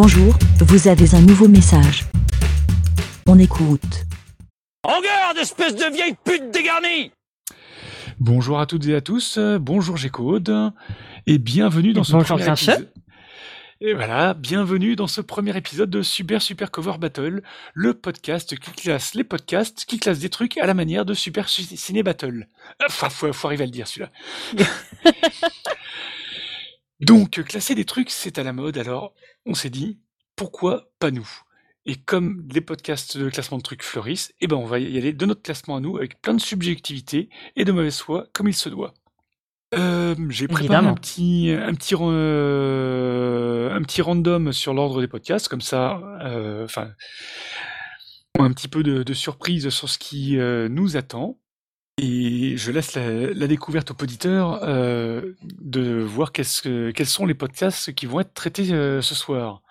Bonjour, vous avez un nouveau message. On écoute. En garde, espèce de vieille pute dégarnie Bonjour à toutes et à tous, euh, bonjour G-Code, et bienvenue dans ce Bonjour, premier épisode. Et voilà, bienvenue dans ce premier épisode de Super Super Cover Battle, le podcast qui classe les podcasts, qui classe des trucs à la manière de Super Ci- Ciné Battle. Enfin, faut, faut arriver à le dire celui-là. Donc, classer des trucs, c'est à la mode, alors on s'est dit, pourquoi pas nous? Et comme les podcasts de classement de trucs fleurissent, eh ben on va y aller de notre classement à nous, avec plein de subjectivité et de mauvaise foi, comme il se doit. Euh, J'ai préparé Évidemment. un petit, un, petit, ran- euh, un petit random sur l'ordre des podcasts, comme ça, euh, enfin, un petit peu de, de surprise sur ce qui euh, nous attend. Et je laisse la, la découverte aux auditeurs euh, de voir que- quels sont les podcasts qui vont être traités euh, ce soir.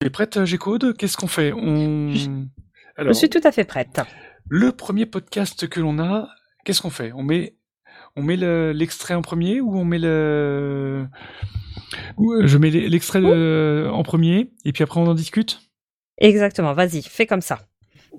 Tu es prête, G-Code Qu'est-ce qu'on fait? On... Je Alors, suis tout à fait prête. le premier podcast que l'on a, qu'est-ce qu'on fait? On met, on met le- l'extrait en premier ou on met le... euh, je mets l'extrait en premier et puis après on en discute? Exactement, vas-y, fais comme ça.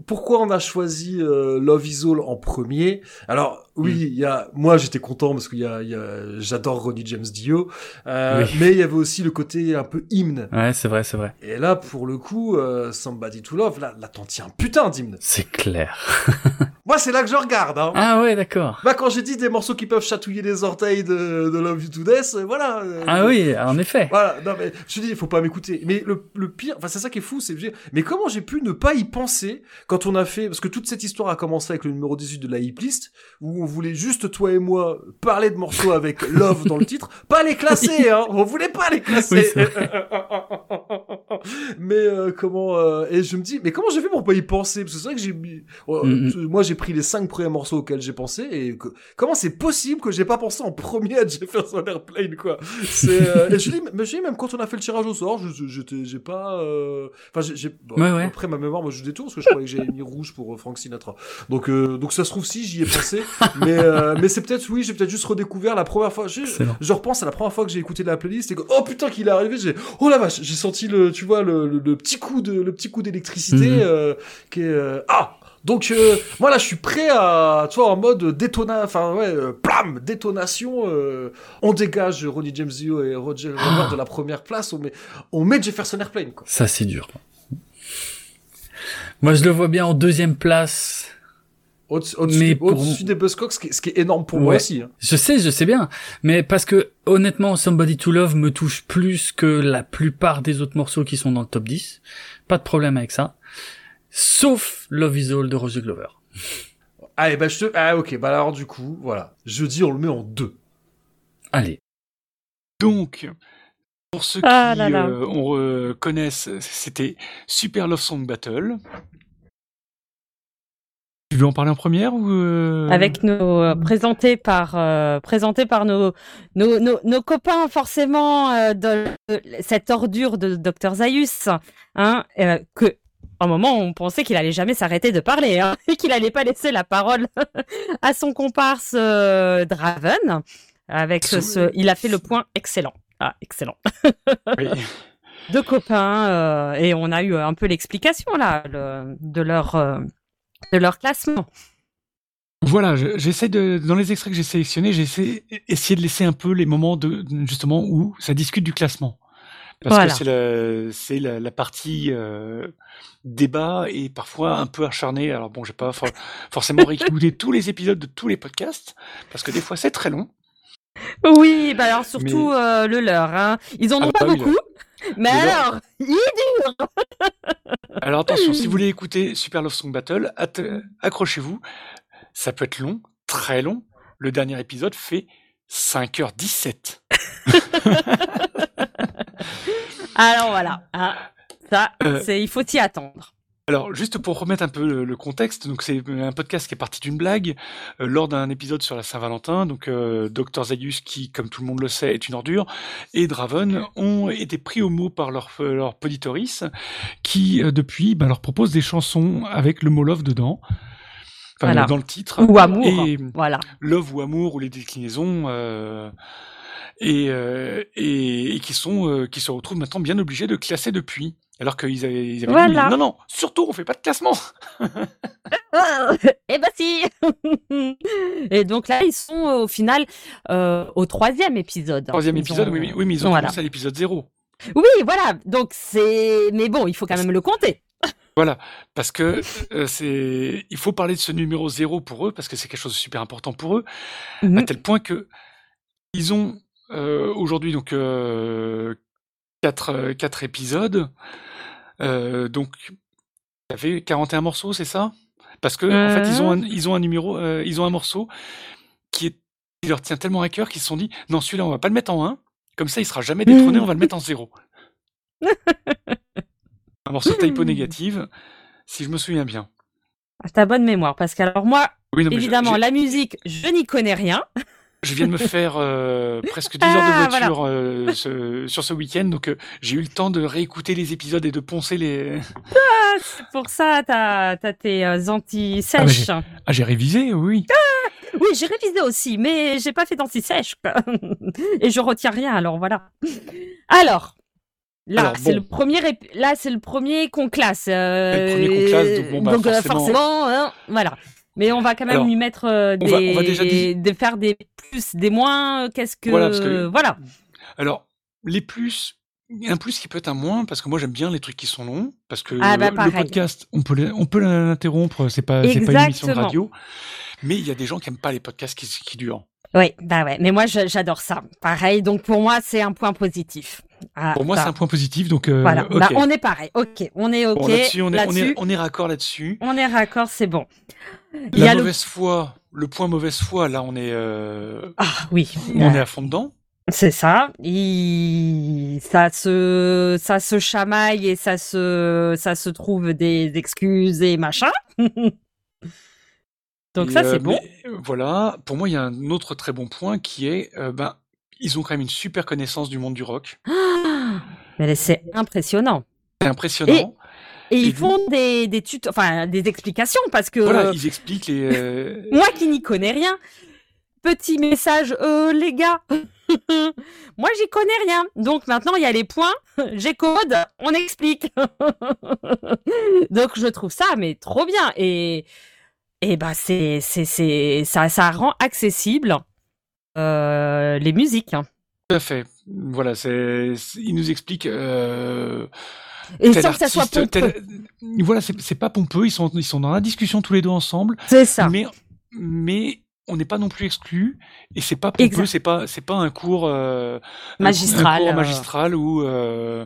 Pourquoi on a choisi euh, Love Is All en premier? Alors oui, il y a moi j'étais content parce qu'il y a, y a- j'adore Ronnie James Dio, euh, Oui. mais il y avait aussi le côté un peu hymne. Ouais, c'est vrai, c'est vrai. Et là pour le coup, euh, Somebody to Love, là, là t'en tiens un putain d'hymne. C'est clair. Moi c'est là que je regarde. Hein. Ah ouais, d'accord. Bah quand j'ai dit des morceaux qui peuvent chatouiller les orteils de, de Love You to Death, euh, voilà. euh, Ah oui, en effet. Voilà, non mais je te dis, il faut pas m'écouter. Mais le, le pire, enfin c'est ça qui est fou, c'est mais comment j'ai pu ne pas y penser quand on a fait, parce que toute cette histoire a commencé avec le numéro 18 de la hip list, où on voulait juste toi et moi parler de morceaux avec Love dans le titre, pas les classer, hein, on voulait pas les classer. mais euh, comment euh, et je me dis, mais comment j'ai fait pour pas y penser? Parce que c'est vrai que j'ai mis, euh, Mhm. moi j'ai pris les cinq premiers morceaux auxquels j'ai pensé et que- comment c'est possible que j'ai pas pensé en premier à Jefferson Airplane quoi? C'est euh, et je dis mais je dis même quand on a fait le tirage au sort j'étais j'ai pas euh, enfin j'ai- j'ai bon, Ouais, ouais. après ma mémoire moi je détourne parce que je croyais que j'avais mis rouge pour euh, Frank Sinatra. Donc euh, donc ça se trouve si j'y ai pensé mais euh, mais c'est peut-être oui j'ai peut-être juste redécouvert la première fois je, repense à la première fois que j'ai écouté la playlist et que oh putain qu'il est arrivé j'ai oh la vache j'ai senti le tu vois le, le, le petit coup de le petit coup d'électricité Mhm. euh, qui est euh, ah donc euh, moi là je suis prêt à tu vois en mode détona enfin ouais euh, plam détonation euh, on dégage Ronnie James Dio et Roger Glover de la première place on met on met Jefferson Airplane quoi Ça, c'est dur. Moi, je le vois bien en deuxième place. Au-dessus des- pour- au-dessus des Buzzcocks ce qui est, ce qui est énorme pour moi aussi hein. Je sais, je sais bien. Mais parce que, honnêtement, Somebody to Love me touche plus que la plupart des autres morceaux qui sont dans le top 10. Pas de problème avec ça. Sauf Love Is All de Roger Glover. ah et ben je te ah ok bah alors du coup voilà je dis on le met en deux Allez. Donc, pour ceux Ah qui là là. euh, on, euh, connaissent, c'était Super Love Song Battle. Tu veux en parler en première ou euh, Avec nos euh, présentés par euh, présentés par nos nos, nos, nos copains forcément euh, de, de cette ordure de Dr Zaius, hein, euh, que à un moment on pensait qu'il allait jamais s'arrêter de parler, hein, et qu'il allait pas laisser la parole à son comparse euh, Draven. Avec ce, ce- il a fait le point excellent. Ah, excellent. oui. deux copains euh, et on a eu un peu l'explication là le- de leur euh, de leur classement. Voilà, je- j'essaie de dans les extraits que j'ai sélectionnés, j'ai essayé, essayé de laisser un peu les moments de justement où ça discute du classement. Parce Voilà. que c'est la, c'est la, la partie euh, débat et parfois un peu acharnée. Alors bon, j'ai pas for- forcément réécouté tous les épisodes de tous les podcasts parce que des fois c'est très long. Oui, bah alors surtout Mais- euh, le leur. Hein. Ils en Ah ont bah pas oui, beaucoup, mais alors il est dur. Alors attention, si vous voulez écouter Super Love Song Battle, att- accrochez-vous. Ça peut être long, très long. Le dernier épisode fait 5h17. Alors voilà, hein, ça Euh. il faut y attendre. Alors, juste pour remettre un peu le, le contexte, donc c'est un podcast qui est parti d'une blague euh, lors d'un épisode sur la Saint-Valentin. Donc, euh, Dr Zaius, qui, comme tout le monde le sait, est une ordure, et Draven ont été pris au mot par leur euh, leur poditoris, qui euh, depuis bah, leur propose des chansons avec le mot love dedans, enfin Voilà. dans le titre, Ou amour, et voilà. love ou amour ou les déclinaisons. et, et, et qui sont qui se retrouvent maintenant bien obligés de classer depuis. Alors qu'ils avaient, ils avaient Voilà. dit non non surtout on fait pas de classement. eh ben si Et donc là, ils sont au final euh, au troisième épisode. Troisième Ils épisode ont- oui, mais- oui mais ils ont Voilà. commencé à l'épisode zéro. Oui, voilà. Donc c'est... Mais bon, il faut quand même le compter. Voilà, parce que euh, c'est, il faut parler de ce numéro zéro pour eux parce que c'est quelque chose de super important pour eux, à Mhm. tel point que ils ont euh, aujourd'hui donc euh, quatre quatre épisodes, euh, donc ça fait 41 morceaux, c'est ça? Parce que en fait ils ont un, ils ont un numéro, euh, ils ont un morceau qui est qui leur tient tellement à cœur qu'ils se sont dit non celui-là on va pas le mettre en 1, comme ça il sera jamais détrôné, on va le mettre en 0. un morceau typo négative, si je me souviens bien. Ah, T'as bonne mémoire, parce que alors moi, Oui, non, mais je- évidemment, la musique, je n'y connais rien. Je viens de me faire euh, presque 10 heures de Ah, voiture euh, ce- sur ce week-end, donc euh, j'ai eu le temps de réécouter les épisodes et de poncer les. Ah, c'est pour ça, t'as as tes euh, anti-sèches. Ah, j'ai révisé, oui. oui, j'ai révisé aussi, mais j'ai pas fait d'anti-sèche. Et je retiens rien, alors voilà. Alors, là, c'est bon. le premier, là, c'est le premier qu'on classe. euh, le premier qu'on classe, donc bon, bah, euh, forcément- forcément, hein, voilà. Mais on va quand même Alors, lui mettre euh, on des, va- on va déjà dire- de faire des plus, des moins. Qu'est-ce que Voilà, parce que- voilà. Alors, les plus. Un plus qui peut être un moins, parce que moi j'aime bien les trucs qui sont longs, parce que Ah, bah, le podcast, on peut on peut l'interrompre, c'est pas, c'est pas une émission de radio. Mais il y a des gens qui aiment pas les podcasts qui, qui durent. Oui, bah ouais. Mais moi, j'adore ça. Pareil. Donc pour moi, c'est un point positif. Ah, Pour moi, bah, c'est un point positif, donc euh, Voilà. Bah, on est pareil. Ok. On est ok. Bon, là-dessus, on est, on, là-dessus. est, on est raccord là-dessus. On est raccord, c'est bon. La a le... mauvaise foi, le point mauvaise foi, là, on est, euh, Ah oui, on est à fond dedans. c'est ça. Il... Ça se, ça se chamaille et ça se, ça se trouve des excuses et machin. Donc Et, ça, euh, c'est bon. voilà. Pour moi, il y a un autre très bon point qui est, euh, ben, ils ont quand même une super connaissance du monde du rock. Mais c'est impressionnant. C'est impressionnant. Et ils font des, des tutos, enfin des explications parce que Voilà, ils expliquent les. euh, moi qui n'y connais rien, petit message, euh, les gars, moi j'y connais rien. Donc maintenant il y a les points, j'ai code, on explique. Donc je trouve ça mais trop bien et et bah c'est c'est c'est ça ça rend accessible euh, les musiques. Tout à fait. Voilà, c'est. Ils nous expliquent. Euh, Et sans que ça soit pompeux. Voilà, c'est pas pompeux. Ils sont, ils sont dans la discussion tous les deux ensemble. C'est ça. Mais, mais on n'est pas non plus exclus. Et c'est pas pompeux. C'est pas, c'est pas un cours euh, un- Magistral, Un, cours euh. magistral où euh,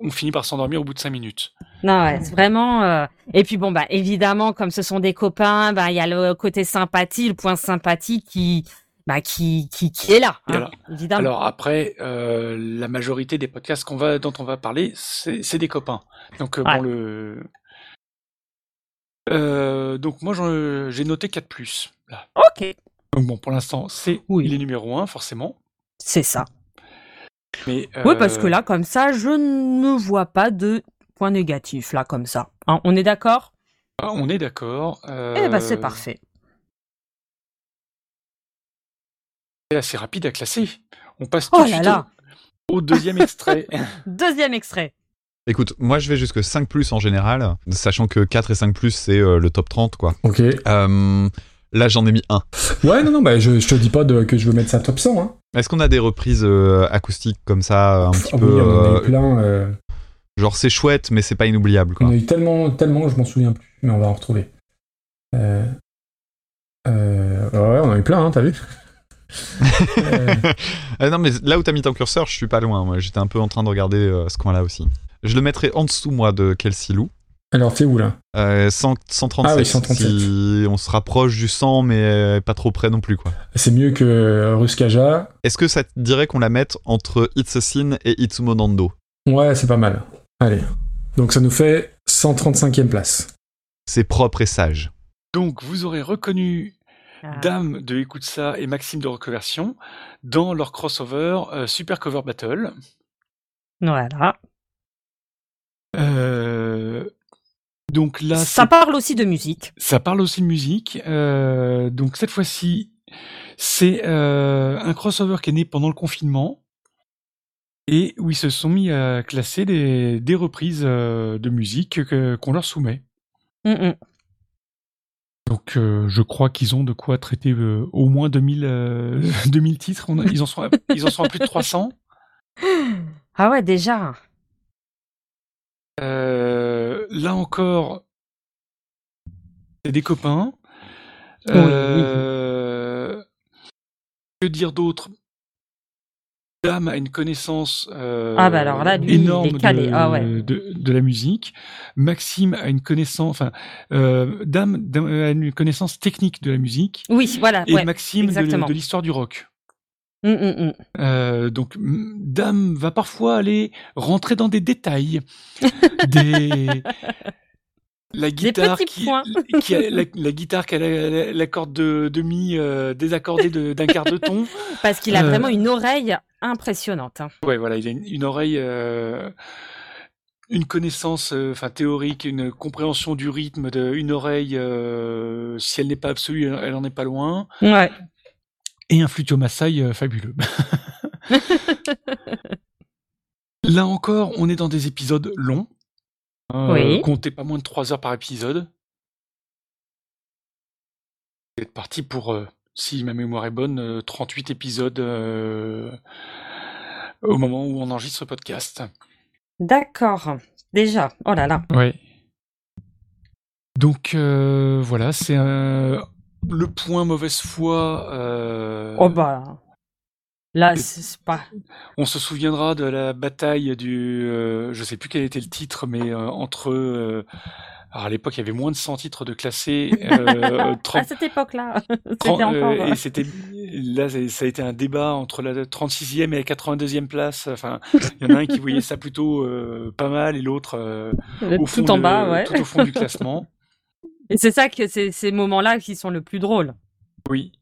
on finit par s'endormir au bout de cinq minutes. Non, ouais, c'est vraiment. euh, Et puis bon, bah évidemment, comme ce sont des copains, bah il y a le côté sympathie, le point sympathie qui, bah qui, qui, qui est là, hein, alors- évidemment. Alors après, euh, la majorité des podcasts qu'on va, dont on va parler, c'est des copains. Donc euh, Ouais. bon le. Euh, donc moi j'ai noté 4 plus. Là. Ok, Donc bon pour l'instant c'est Oui. les numéros 1 forcément. c'est ça. Mais Oui, parce que là, comme ça, je ne vois pas de point négatif là, comme ça. Hein, on est d'accord? On est d'accord. Eh ben, c'est parfait. C'est assez rapide à classer. On passe Oh tout de là suite là. au, au deuxième extrait. Deuxième extrait. Écoute, moi je vais jusque 5 plus en général, sachant que 4 et 5 plus c'est euh, le top 30 quoi. Ok. Euh, là j'en ai mis un. Ouais, non, non, bah, je, je te dis pas de, que je veux mettre ça top 100. Hein. Est-ce qu'on a des reprises euh, acoustiques comme ça, un petit peu oui, on en a eu plein. Genre c'est chouette mais c'est pas inoubliable on quoi. a eu tellement, tellement que je m'en souviens plus. Mais on va en retrouver. Euh, euh, ouais, on en a eu plein, hein, t'as vu Euh, Ah non mais là où t'as mis ton curseur, je suis pas loin. Moi j'étais un peu en train de regarder euh, ce coin-là aussi. Je le mettrais en dessous moi de Kelsey Lou. Alors, t'es où là? Euh, 100 137. Ah oui, 137. Si on se rapproche du 100 mais euh, pas trop près non plus quoi. C'est mieux que euh, Ruskaja. Est-ce que ça te dirait qu'on la mette entre It's a Sin et Itsumo Nando Ouais, c'est pas mal. Allez. Donc, ça nous fait 135e place. C'est propre et sage. Donc vous aurez reconnu. Dame de Écoute ça et Maxime de Reconversion dans leur crossover euh, Super Cover Battle. Voilà. Euh, donc là, ça parle aussi de musique. ça parle aussi de musique. Euh, donc cette fois-ci, C'est un crossover qui est né pendant le confinement et où ils se sont mis à classer des, des reprises de musique que- qu'on leur soumet. Mm, mm. Donc euh, je crois qu'ils ont de quoi traiter euh, au moins 2000, euh, 2000 titres. On a- ils, en sont à, ils en sont à plus de 300. Ah ouais, déjà. Euh, là encore, c'est des copains. Oui, Euh, Que dire d'autre? Dame a une connaissance euh, Ah bah alors là, lui, il est énorme de, Ah ouais. de, de la musique. Maxime a une connaissance, enfin, euh, Dame, Dame a une connaissance technique de la musique Oui, voilà. et ouais. Maxime de, exactement. de l'histoire du rock. Mm, mm, mm. Euh, donc, Dame va parfois aller rentrer dans des détails, des la guitare qui, a, la, la guitare qui a la, corde de, de mi euh, désaccordée d'un quart de ton. Parce qu'il a Euh, vraiment une oreille impressionnante. hein. Ouais, voilà, il a une, une oreille, euh, une connaissance, enfin théorique, une compréhension du rythme de une oreille. si elle n'est pas absolue, elle, elle en est pas loin. Ouais. et un flutio Maasai euh, fabuleux. Là encore, on est dans des épisodes longs. Euh, Oui. Comptez pas moins de 3 heures par épisode. Vous êtes parti pour, euh, si ma mémoire est bonne, euh, 38 épisodes euh, au moment où on enregistre ce podcast. D'accord. Déjà. Oh là là. Ouais. Donc euh, voilà, c'est euh, le point mauvaise foi. euh, Oh bah. Là, c'est pas. On se souviendra de la bataille du, euh, je sais plus quel était le titre, mais euh, entre, euh, alors à l'époque il y avait moins de 100 titres de classés, À 30, cette époque-là, c'était 30, encore. et c'était là ça a été un débat entre la 36e et la 82e place. Enfin, il y en a un qui voyait ça plutôt pas mal et l'autre au fond tout en de- bas, ouais. tout au fond du classement. Et c'est ça que c'est ces moments-là qui sont le plus drôles. Oui,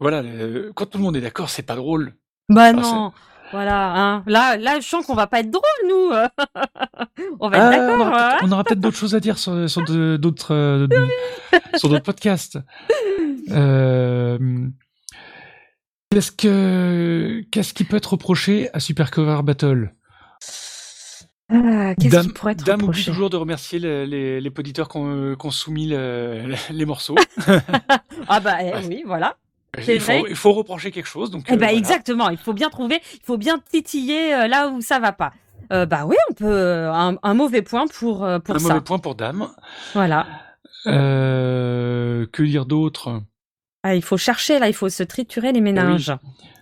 voilà. le- quand tout le monde est d'accord, c'est pas drôle. Bah Ah, non. Voilà. Hein. Là, là, je sens qu'on va pas être drôle, nous. on va être Ah, on d'accord. aura hein. peut-être- on aura peut-être d'autres choses à dire sur, sur d'autres euh, sur d'autres podcasts. Euh, qu'est-ce que qu'est-ce qui peut être reproché à Super Cover Battle? Ah, Qu'est-ce Dame, qui pourrait être Dame oublie toujours de remercier le- les, les auditeurs qui ont, qui ont soumis le- les morceaux. Ah bah eh, oui, voilà. C'est il, faut, vrai. il faut reprocher quelque chose. Donc, Eh euh, ben voilà. exactement, il faut bien trouver, il faut bien titiller euh, là où ça va pas. Euh, bah oui, on peut euh, un, un mauvais point pour pour Un ça. mauvais point pour Dame. Voilà. Euh, que dire d'autre? Ah, il faut chercher là, il faut se triturer les méninges.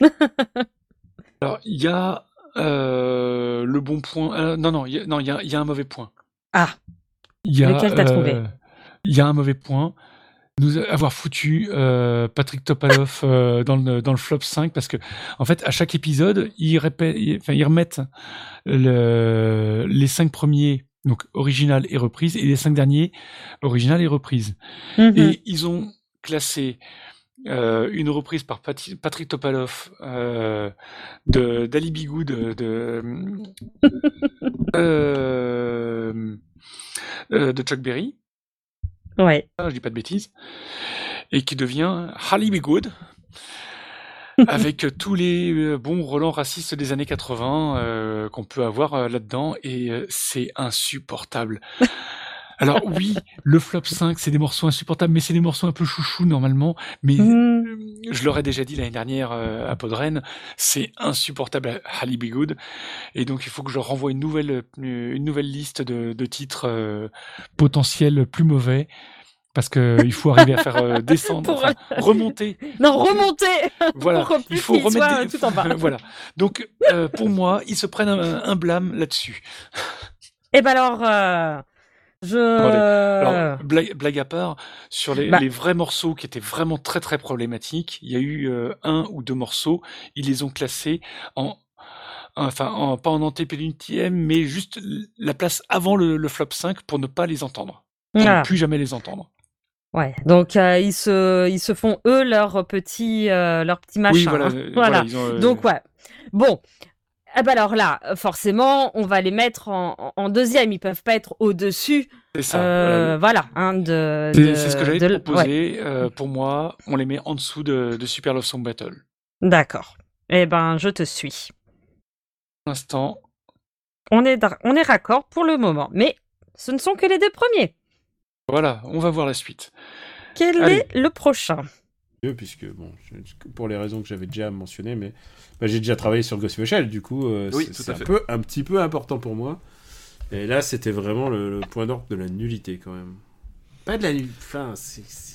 Alors, il y a euh, le bon point. non, non, il y a, non, il y a, y a un mauvais point. Ah. Y a, Lequel t'as trouvé? Il y a un mauvais point. Nous avoir foutu euh, Patrick Topalov euh, dans, le, dans le flop 5 parce que en fait à chaque épisode ils, répètent, ils- enfin, ils remettent le, les cinq premiers donc original et reprise et les cinq derniers original et reprise Mhm. et ils ont classé euh, une reprise par Pati- Patrick Topalov euh, de d'Ali Bigou de, de, euh, euh, de Chuck Berry Ouais. ah, je dis pas de bêtises, et qui devient Harley Be Good, avec tous les euh, bons relents racistes des années 80 euh, qu'on peut avoir euh, là-dedans, et euh, c'est insupportable. Alors oui, le flop 5, c'est des morceaux insupportables, mais c'est des morceaux un peu chouchou normalement, mais Mhm. je l'aurais déjà dit l'année dernière euh, à Podren, c'est insupportable Harley Be Good, et donc il faut que je renvoie une nouvelle, euh, une nouvelle liste de, de titres euh, potentiels plus mauvais, parce que il faut arriver à faire euh, descendre, enfin, remonter. Non, remonter Voilà, pour il faut remettre des- tout en bas. voilà. Donc euh, pour moi, ils se prennent un, un blâme là-dessus. Eh ben alors, euh, je. Alors, blague, blague à part, sur les, Bah. les vrais morceaux qui étaient vraiment très très problématiques, il y a eu euh, un ou deux morceaux, ils les ont classés en, enfin, en, pas en antépénultième, mais juste la place avant le, le flop 5 pour ne pas les entendre. Pour Voilà. ne plus jamais les entendre. Ouais. Donc euh, ils se, ils se font eux leur petit, euh, leur petit machin. oui, voilà. hein. euh, Voilà. ils ont, euh, Donc ouais. Bon. Ah bah alors là, forcément, on va les mettre en, deuxième. Ils peuvent pas être au-dessus. C'est ça. euh, voilà. voilà, hein, de, C'est de- c'est ce que de- ouais. proposer. Euh, pour moi, on les met en dessous de, de Super Love Song Battle. D'accord. Eh ben, je te suis. Pour l'instant, On est, on est raccord pour le moment. Mais ce ne sont que les deux premiers. voilà, on va voir la suite. Quel Allez. est le prochain? Mieux, puisque, bon, je- pour les raisons que j'avais déjà mentionnées, mais bah, j'ai déjà travaillé sur Ghost in the Shell, du coup, euh, Oui, c'est un, peu, un petit peu important pour moi. Et là, c'était vraiment le, le point d'ordre de la nullité, quand même. Pas de la nullité, enfin,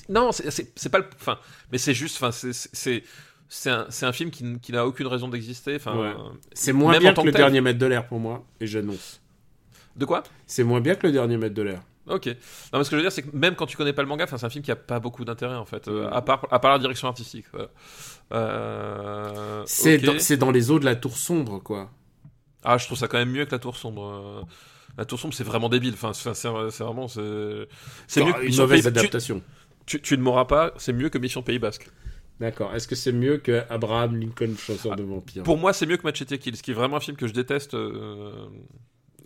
Non, c'est- pas le. Enfin, mais c'est juste. Enfin, c'est- c'est un, un film qui, qui n'a aucune raison d'exister. Enfin, Ouais. euh, C'est moins bien que le tel. dernier mètre de l'air pour moi, et j'annonce. de quoi? C'est moins bien que le dernier mètre de l'air. Ok. Non, mais ce que je veux dire, c'est que même quand tu connais pas le manga, c'est un film qui a pas beaucoup d'intérêt en fait, euh, à part à part la direction artistique. voilà. Euh, C'est dans, les eaux de la tour sombre, quoi. Ah, je trouve ça quand même mieux que la Tour sombre. euh. La Tour sombre, c'est vraiment débile. Enfin, c'est vraiment c'est mieux que une mauvaise Pays- adaptation. Tu, tu ne m'auras pas. C'est mieux que Mission Pays Basque. D'accord. Est-ce que c'est mieux que Abraham Lincoln, chasseur Ah, de vampires? Pour moi, c'est mieux que Machete Kills, qui est vraiment un film que je déteste. euh,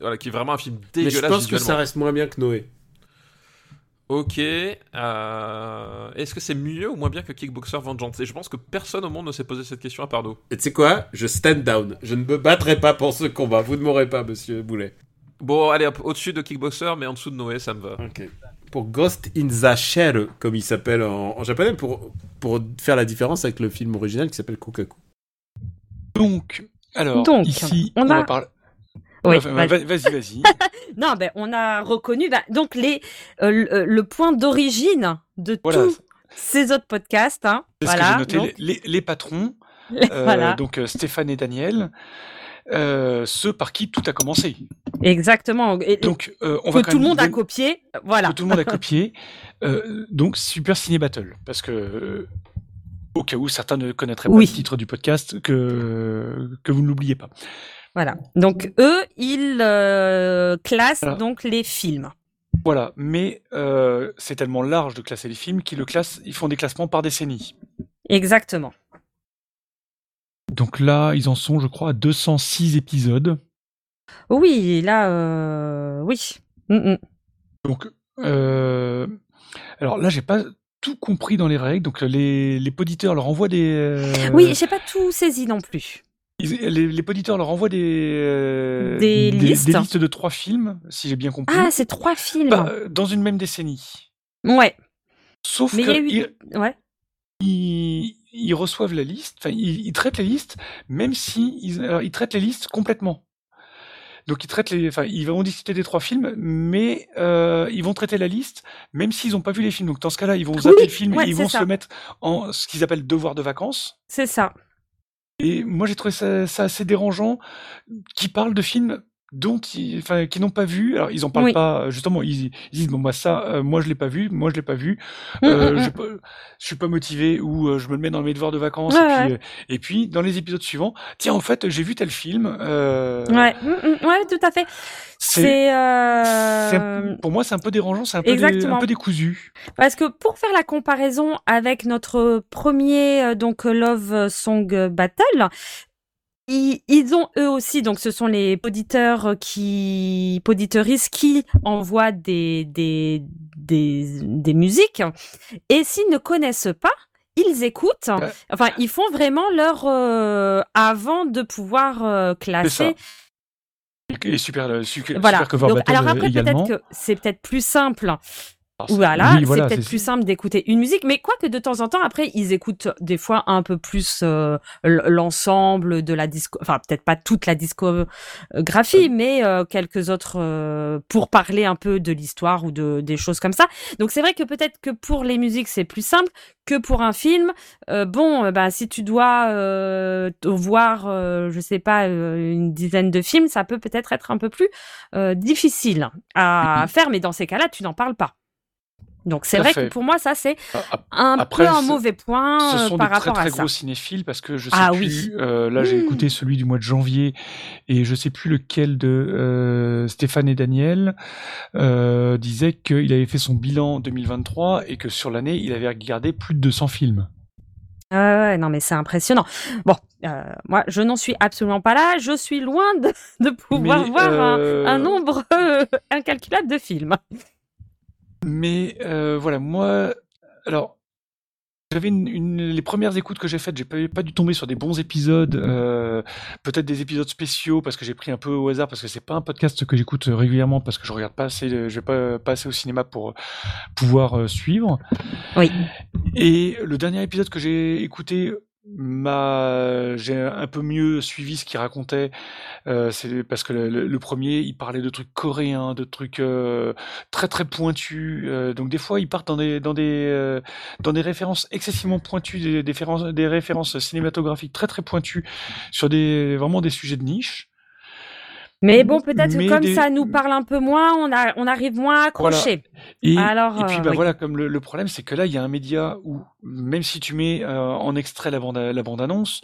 Voilà, qui est vraiment un film Mais dégueulasse je pense que ça reste moins bien que Noé. Ok. euh, Est-ce que c'est mieux ou moins bien que Kickboxer Vengeance? Et je pense que personne au monde ne s'est posé cette question à part nous. Et tu sais quoi? Je stand down. Je ne me battrai pas pour ce combat. Vous ne m'aurez pas, monsieur Boulet. Bon, allez, au-dessus de Kickboxer, mais en dessous de Noé, ça me va. Ok. Pour Ghost in the Shell, comme il s'appelle en, en japonais, pour, pour faire la différence avec le film original qui s'appelle Kokaku. Donc, alors, Donc, ici, on on, a- va parler. Oui, Enfin, vas-y. va- vas-y, vas-y. Non, ben on a reconnu bah, donc les euh, le, euh, le point d'origine de Voilà. tous ces autres podcasts. Hein. C'est ce que Voilà. j'ai noté. donc, Les, les- les patrons, euh, voilà. donc Stéphane et Daniel, euh, ceux par qui tout a commencé. Exactement. Et, Donc, on que va tout le monde a copié. Voilà. que tout le monde a copié. Donc, Super Ciné Battle. Parce que, au cas où certains ne connaîtraient pas le titre du podcast, que, que vous ne l'oubliez pas. Voilà. Donc eux, ils euh, classent Voilà. donc les films. Voilà. Mais euh, c'est tellement large de classer les films qu'ils le classent, ils font des classements par décennie. Exactement. Donc là, ils en sont, je crois, à 206 épisodes. Oui, là, euh, oui. Mm, mm. Donc, alors là, j'ai pas tout compris dans les règles. Donc, les, les poditeurs leur envoient des. Oui, j'ai pas tout saisi non plus. Ils- les, les poditeurs leur envoient des. euh, Des listes. de trois films, si j'ai bien compris. Ah, c'est trois films. Bah, euh, dans une même décennie. ouais. Sauf Mais il y a eu. qu'ils Ouais. ils, ils reçoivent la liste, enfin, ils, ils traitent les listes, même si ils, alors, ils traitent les listes complètement. Donc ils traitent les, enfin, ils vont discuter des trois films, mais euh, ils vont traiter la liste, même s'ils n'ont pas vu les films. Donc dans ce cas-là, ils vont zapper Oui, le film ouais, et ils vont ça. se mettre en ce qu'ils appellent devoir de vacances. C'est ça. Et moi, j'ai trouvé ça, assez dérangeant, qui parlent de films dont ils, enfin, qui n'ont pas vu. Alors, ils en parlent Oui. pas, justement, ils, ils disent, bon, bah, ça, euh, moi, je l'ai pas vu, moi, je l'ai pas vu, Mm, euh, mm, mm. je, je suis pas motivé, ou euh, je me le mets dans mes devoirs de vacances, Ouais, et, puis, ouais. euh, et puis, dans les épisodes suivants, tiens, en fait, j'ai vu tel film, euh, Ouais. Ouais, tout à fait. c'est, euh... pour moi, c'est un peu dérangeant, c'est un un peu décousu. Parce que pour faire la comparaison avec notre premier euh, donc Love Song Battle, ils, ils ont eux aussi donc ce sont les poditeurs qui poditeuristes qui envoient des des des, des musiques et s'ils ne connaissent pas ils écoutent, Ouais. enfin ils font vraiment leur euh, avant de pouvoir euh, classer. Et super, euh, super, voilà. super cover Donc, battle alors après, peut-être que c'est peut-être plus simple. Voilà, oui, voilà, c'est peut-être plus simple d'écouter une musique, mais quoique de temps en temps, après, ils écoutent des fois un peu plus euh, l'ensemble de la disco, enfin peut-être pas toute la discographie, mais euh, quelques autres euh, pour parler un peu de l'histoire ou de des choses comme ça. Donc c'est vrai que peut-être que pour les musiques c'est plus simple que pour un film. Euh, bon, euh, bah si tu dois euh, voir, euh, je sais pas, une dizaine de films, ça peut peut-être être un peu plus euh, difficile à faire, mais dans ces cas-là, tu n'en parles pas. Donc c'est à vrai fait. que pour moi, ça c'est Ah, un Après, peu un mauvais point Ce euh, sont par des très rapport très à ça. gros cinéphiles parce que je sais Ah plus. oui. euh, là, j'ai Mmh. écouté celui du mois de janvier et je sais plus lequel de euh, Stéphane et Daniel euh, disait qu'il avait fait son bilan 2023 et que sur l'année, il avait regardé plus de 200 films. Ouais, ouais, non, mais c'est impressionnant. Bon, euh, moi, je n'en suis absolument pas là. Je suis loin de, de pouvoir Mais, voir un- euh, un, nombre euh, incalculable de films. Mais euh, voilà, moi, alors, j'avais une, une- les premières écoutes que j'ai faites, j'ai pas, pas dû tomber sur des bons épisodes, euh, peut-être des épisodes spéciaux parce que j'ai pris un peu au hasard parce que c'est pas un podcast que j'écoute régulièrement parce que je regarde pas assez, je vais pas, pas assez au cinéma pour pouvoir euh, suivre. Oui. Et le dernier épisode que j'ai écouté j'ai un peu mieux suivi ce qu'il racontait euh, c'est parce que le premier il parlait de trucs coréens de trucs euh, très très pointus euh, donc des fois ils partent dans des dans des euh, dans des références excessivement pointues des, des, références, des références cinématographiques très très pointues sur des vraiment des sujets de niche Mais bon, peut-être que comme des- ça nous parle un peu moins, on, a, on arrive moins à Voilà. accrocher. Et, Alors, et puis euh, bah oui. voilà, comme le, le problème, c'est que là, il y a un média où même si tu mets euh, en extrait la bande la bande annonce,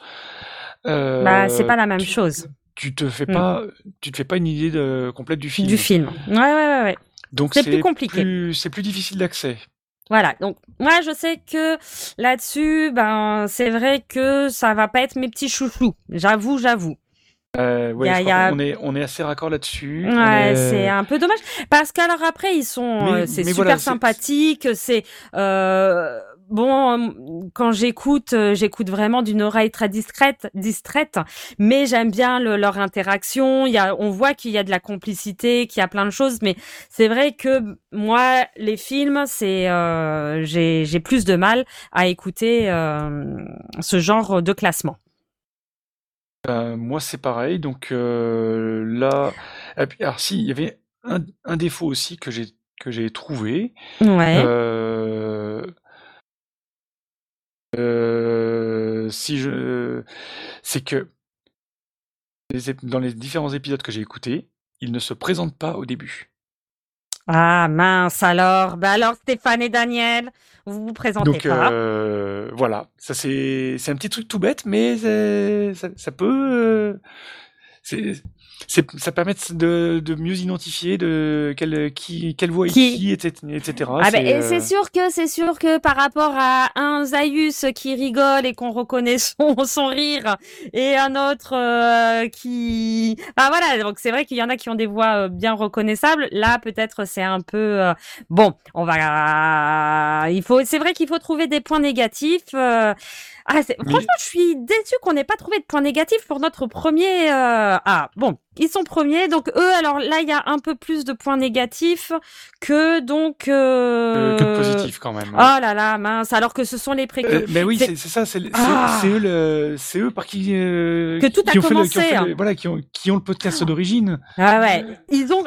euh, Bah, c'est pas la même tu- chose Tu te fais Mm. pas, tu te fais pas une idée de, complète du film. du film. Ouais, ouais, ouais. Donc C'est plus compliqué. C'est plus difficile d'accès. Voilà, donc moi je sais que là-dessus, ben c'est vrai que ça va pas être mes petits chouchous. J'avoue, j'avoue. Euh, ouais, a- a- qu'on est, on est assez raccord là-dessus. On Ouais, est- c'est un peu dommage parce qu'alors après ils sont, euh, c'est super voilà, c'est- sympathique, c'est euh, bon euh, quand j'écoute, euh, j'écoute vraiment d'une oreille très discrète, distraite, mais j'aime bien le- leur interaction. Il y a, on voit qu'il y a de la complicité, qu'il y a plein de choses, mais c'est vrai que moi les films, c'est euh, j'ai j'ai plus de mal à écouter euh, ce genre de classement. Euh, moi, c'est pareil. Donc euh, là, alors si, il y avait un, un défaut aussi que j'ai que j'ai trouvé. Ouais. Euh, euh, si je, c'est que dans les différents épisodes que j'ai écoutés, ils ne se présentent pas au début. Ah mince alors, bah alors Stéphane et Daniel, vous vous présentez Donc pas. euh, voilà, ça c'est c'est un petit truc tout bête, mais ça peut euh, c'est c'est- ça permet de, de mieux identifier de quelle qui quelle voix est Qui- qui, etc. etc. Ah ben, et euh, c'est sûr que c'est sûr que par rapport à un Zaius qui rigole et qu'on reconnaît son, son rire et un autre euh, qui ah voilà donc c'est vrai qu'il y en a qui ont des voix euh, bien reconnaissables là peut-être c'est un peu euh, bon on va il faut c'est vrai qu'il faut trouver des points négatifs euh, ah, c'est- Mais- franchement, je suis déçue qu'on n'ait pas trouvé de points négatifs pour notre premier. euh, Ah, bon, ils sont premiers, donc eux, alors là, il y a un peu plus de points négatifs que donc. euh, Euh... que de positif quand même. Oh là là, mince, alors que ce sont les précurseurs. Euh, mais oui, c'est- ça, c'est c'est- Ah. c'est eux, le- c'est eux par qui euh, Que tout a qui ont fait le- qui ont commencé, fait le- hein. voilà, qui ont qui ont le podcast d'origine. Ah ouais, ils ont,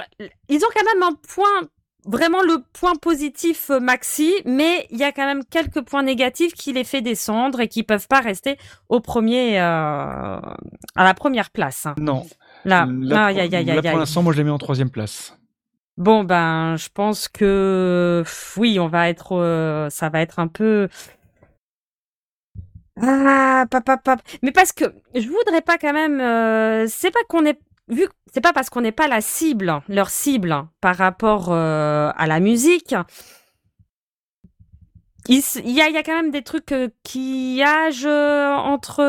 ils ont quand même un point, vraiment le point positif euh, maxi, mais il y a quand même quelques points négatifs qui les fait descendre et qui peuvent pas rester au premier, euh, à la première place. hein. Non. Là, Là, aïe, aïe, là, aïe, pour l'instant, moi je les mets en troisième place. Bon ben, je pense que oui, on va être, euh, ça va être un peu. Ah, pap, pap, pap. Mais parce que je voudrais pas quand même. euh, c'est pas qu'on est vu. que- C'est pas parce qu'on n'est pas la cible, leur cible par rapport euh, à la musique. Il, y a, il y a quand même des trucs euh, qui âgent euh, entre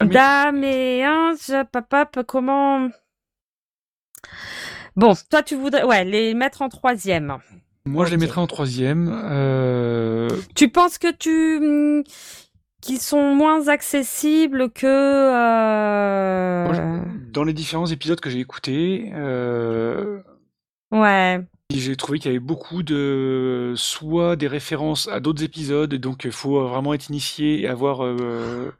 Ah, dame et un. je- pap, pap, comment? Bon, toi tu voudrais, ouais, les mettre en troisième. Moi, je les mettrais en troisième. Tu penses que tu qu'ils sont moins accessibles que euh, Moi, dans les différents épisodes que j'ai écoutés, euh, ouais. j'ai trouvé qu'il y avait beaucoup de soit des références à d'autres épisodes, donc il faut vraiment être initié et avoir. euh,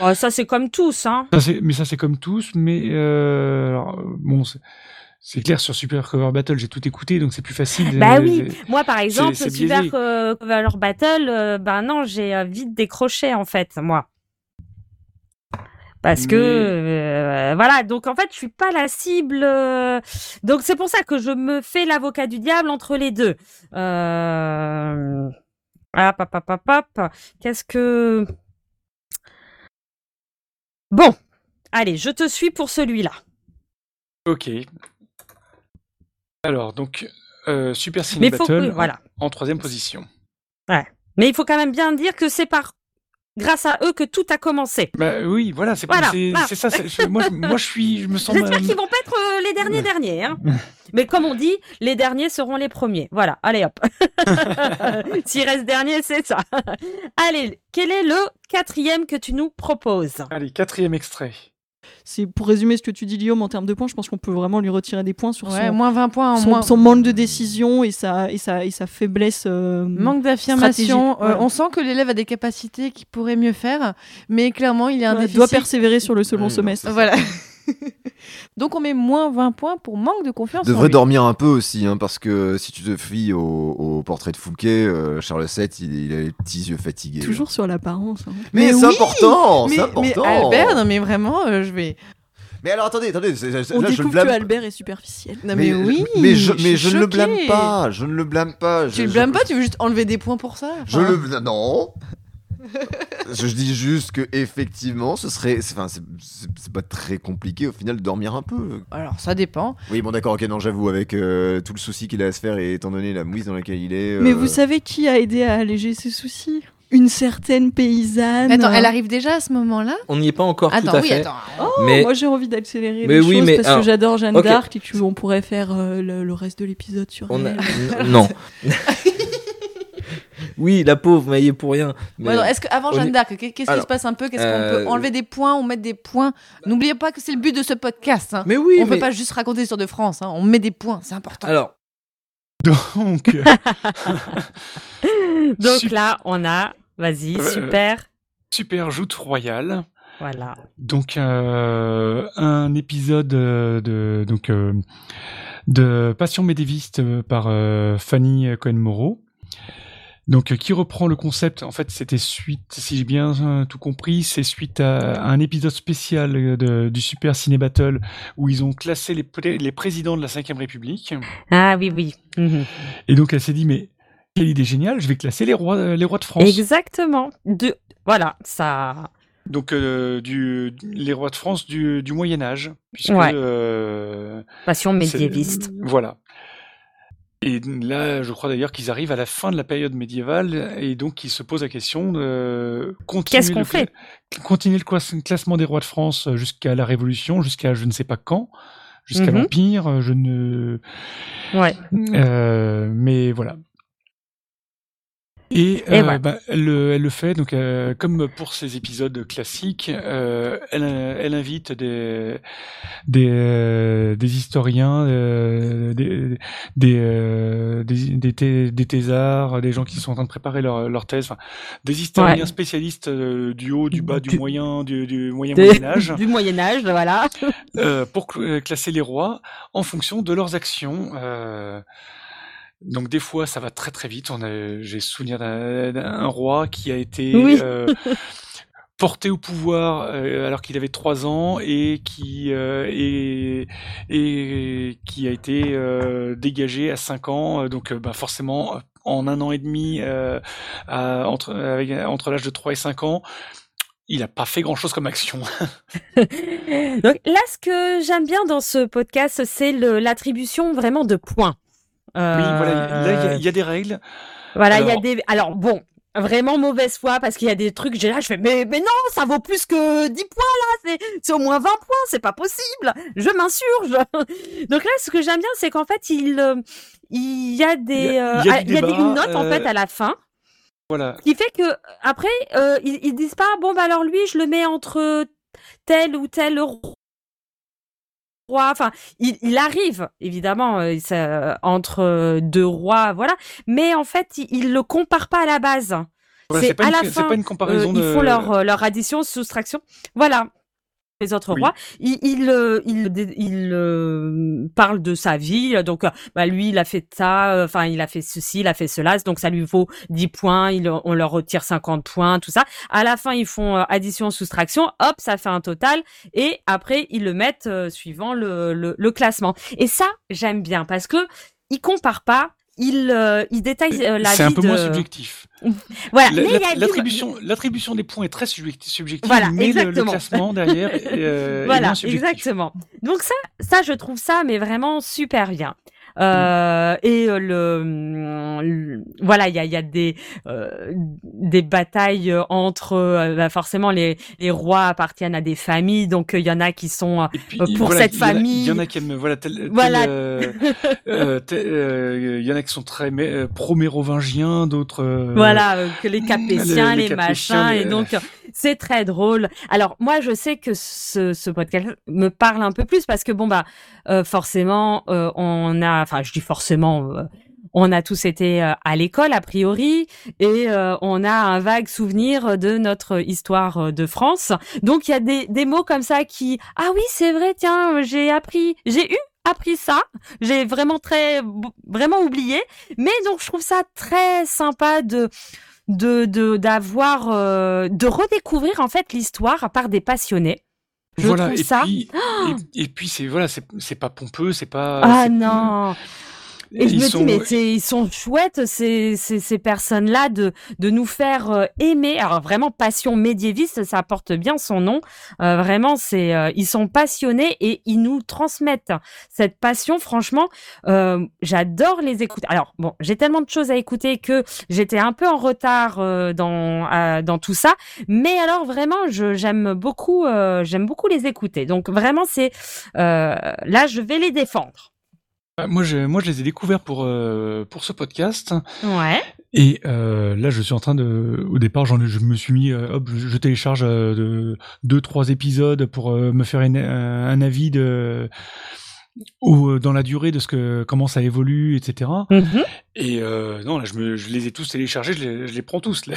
Oh, ça c'est comme tous, hein. ça, mais ça c'est comme tous, mais euh, alors, bon, c'est- clair sur Super Cover Battle, j'ai tout écouté, donc c'est plus facile. Bah oui. Moi par exemple, Super biaisé. Cover Battle, euh, ben non, j'ai euh, vite décroché en fait, moi. Parce que euh, voilà, donc en fait, je suis pas la cible. euh, donc c'est pour ça que je me fais l'avocat du diable entre les deux. Euh... Hop, hop, hop, hop, hop. Qu'est-ce que Bon, allez, je te suis pour celui-là. Ok. Alors, donc, euh, Super Ciné que- Battle voilà. en troisième position. Ouais. Mais il faut quand même bien dire que c'est par grâce à eux que tout a commencé. Bah oui, voilà, c'est Voilà, c'est ça. moi, je- moi, je suis, je me sens. J'espère qu'ils vont pas être euh, les derniers derniers. Hein. Mais comme on dit, les derniers seront les premiers. Voilà, allez hop. S'il reste dernier, c'est ça. allez, quel est le quatrième que tu nous proposes? Allez, quatrième extrait. C'est pour résumer ce que tu dis, Guillaume, en termes de points, je pense qu'on peut vraiment lui retirer des points sur Ouais, son, moins 20 points, son, moins- son manque de décision et sa, et sa, et sa faiblesse. euh, Manque d'affirmation. euh, on sent que l'élève a des capacités qu'il pourrait mieux faire, mais clairement, il y a un Ouais, déficit. doit persévérer sur le second semestre. Voilà. Donc on met moins 20 points pour manque de confiance. en devrait lui. dormir un peu aussi, hein, parce que si tu te fies au, au portrait de Fouquet, euh, Charles VII, il, il a les petits yeux fatigués. Toujours sur l'apparence. hein. Mais, c'est oui, important, mais, c'est important. mais Albert, non mais vraiment, euh, je vais. Mais alors attendez, attendez, On là je le blâme. que Albert est superficiel. Non mais, oui. mais je, mais ne le blâme pas, je ne le blâme pas. Tu je, le je- blâmes pas, tu veux juste enlever des points pour ça. Je le non. Je dis juste que effectivement, ce serait, enfin, c'est- pas très compliqué au final de dormir un peu. Alors ça dépend. Oui, bon d'accord, ok, non, j'avoue, avec euh, tout le souci qu'il a à se faire et étant donné la mouise dans laquelle il est. Mais euh, vous savez qui a aidé à alléger ses soucis? Une certaine paysanne. Attends, elle arrive déjà à ce moment-là? On n'y est pas encore Attends, tout à oui, fait. attends. Oh, mais moi j'ai envie d'accélérer Mais les oui, choses mais parce alors- que j'adore Jeanne ok. d'Arc et qu'on pourrait faire euh, le, le reste de l'épisode sur on a... elle. N- non. oui, la pauvre, mais il est pour rien. Mais- Ouais, alors, Est-ce qu'avant on Jeanne d'Arc, qu'est- qu'est-ce qui se passe un peu? Qu'est-ce qu'on euh, peut enlever des points ou mettre des points? N'oubliez pas que c'est le but de ce podcast. hein. Mais oui, on mais- peut pas juste raconter l'histoire de France. hein. On met des points, c'est important. Alors, Donc, Donc Sup- là, on a, vas-y, Euh, super. super joute royale. Voilà. Donc euh, un épisode de donc euh, de Passion médiéviste par euh, Fanny Cohen Moreau. Donc euh, qui reprend le concept? En fait, c'était suite, si j'ai bien euh, tout compris, c'est suite à, un épisode spécial euh, de- du Super Ciné Battle où ils ont classé les, pré- les présidents de la Ve République. Ah oui, oui. Mhm. Et donc elle s'est dit mais quelle idée géniale, je vais classer les rois, les rois de France. Exactement. De... Voilà, ça. Donc euh, du, les rois de France du, du Moyen Âge, puisque Ouais. euh, Passion médiéviste. Voilà. Et là, je crois d'ailleurs qu'ils arrivent à la fin de la période médiévale et donc ils se posent la question de continuer, Qu'est-ce qu'on le, fait continuer le clas- classement des rois de France jusqu'à la Révolution, jusqu'à je ne sais pas quand, jusqu'à Mhm. l'Empire, je ne. Ouais. Euh, mais voilà. Et, Et euh, voilà. bah, elle, le- elle le fait, donc euh, comme pour ces épisodes classiques, euh, elle, elle invite des, des, euh, des historiens, euh, des, des, euh, des, des, thé- des thésards, des gens qui sont en train de préparer leur, leur thèse, des historiens Ouais. spécialistes du haut, du bas, du, Du- moyen, du, du moyen De- Moyen Âge du Moyen Âge, voilà. euh, pour cl- classer les rois en fonction de leurs actions. Donc des fois, ça va très très vite. On a, j'ai souvenir d'un, d'un roi qui a été Oui. euh, porté au pouvoir euh, alors qu'il avait trois ans et qui euh, et, et qui a été euh, dégagé à cinq ans. Donc bah, forcément, en un an et demi, à- entre avec, entre l'âge de 3 et 5 ans. Il n'a pas fait grand-chose comme action. Donc là, ce que j'aime bien dans ce podcast, c'est le- l'attribution vraiment de points. Oui, voilà, là, il y a- il y, a des règles. Voilà, il y a Alors- des. Alors bon, vraiment mauvaise foi parce qu'il y a des trucs. J'ai là, je fais mais mais non, ça vaut plus que 10 points là. C'est au moins 20 points, c'est pas possible. Je m'insurge. Donc là, ce que j'aime bien, c'est qu'en fait, il euh, il y a des Il y a- euh, il y a du il y a des- débat, une note en fait euh, à la fin. Voilà. Qui fait que après, euh, ils, ils disent pas bon bah alors lui, je le mets entre tel ou tel roi. Enfin, il, il arrive évidemment euh, ça- entre deux rois, voilà. Mais en fait, il, il le compare pas à la base. Voilà, c'est à une- la fin. pas une comparaison euh, Ils font leur euh, leur addition, soustraction. Voilà. Les autres Oui. rois, il il euh, il, il, euh, parle de sa vie, donc euh, bah lui il a fait ça, enfin il a fait ceci, il a fait cela, donc ça lui vaut 10 points, il, on leur retire 50 points, tout ça. À la fin ils font addition soustraction, hop ça fait un total et après ils le mettent euh, suivant le, le, le classement. Et ça j'aime bien parce que il compare pas, il euh, il détaille euh, la vie C'est un peu de... moins subjectif. Voilà, La- la- L'attribution, des points est très subjective, Voilà, mais le- classement derrière est, euh, est voilà, moins subjectif. exactement. Donc ça, ça, je trouve ça, mais vraiment super bien. Euh, et euh, le, le- voilà, il y a, y a des euh, des batailles entre euh, bah, forcément les les rois appartiennent à des familles, donc euh, il y en a qui sont euh, pour Voilà, cette y famille. Il y en a qui aiment, voilà, tel, tel, Voilà. euh, euh, euh, il y en a qui sont très mé- euh, pro-mérovingiens, d'autres. Voilà, que les capétiens, les- les, les Capétiens, machins, les- et donc c'est très drôle. Alors moi, je sais que ce, ce podcast me parle un peu plus parce que bon bah euh, forcément, euh, on a, enfin je dis forcément. euh, on a tous été euh, à l'école a priori et euh, on a un vague souvenir de notre histoire de France. Donc il y a des, des mots comme ça qui ah oui c'est vrai tiens j'ai appris j'ai eu appris ça j'ai vraiment très vraiment oublié mais donc je trouve ça très sympa de de de d'avoir euh, de redécouvrir en fait l'histoire par des passionnés. Je voilà, trouve et ça. puis, et, et puis c'est voilà, c'est pas pompeux, c'est pas. ah non. Et je me sont- dis, mais c'est- ils sont chouettes, ces, ces, ces personnes-là, de, de nous faire euh, aimer. Alors vraiment, passion médiéviste, ça porte bien son nom. Euh, vraiment, c'est, euh, ils sont passionnés et ils nous transmettent cette passion. Franchement, euh, j'adore les écouter. Alors bon, j'ai tellement de choses à écouter que j'étais un peu en retard euh, dans, euh, dans tout ça. Mais alors vraiment, je, j'aime beaucoup, euh, j'aime beaucoup les écouter. Donc vraiment, c'est, euh, là, je vais les défendre. Bah, Moi, je, moi, je les ai découverts pour euh, pour ce podcast. Ouais. Et euh, là, je suis en train de. Au départ, j'en je me suis mis. euh, hop, je, je télécharge de, deux, trois épisodes pour me faire une- un, avis de. Ou dans la durée de ce que comment ça évolue, etc. Et euh, non, là, je, me, je les ai tous téléchargés, je les, je les prends tous. Là.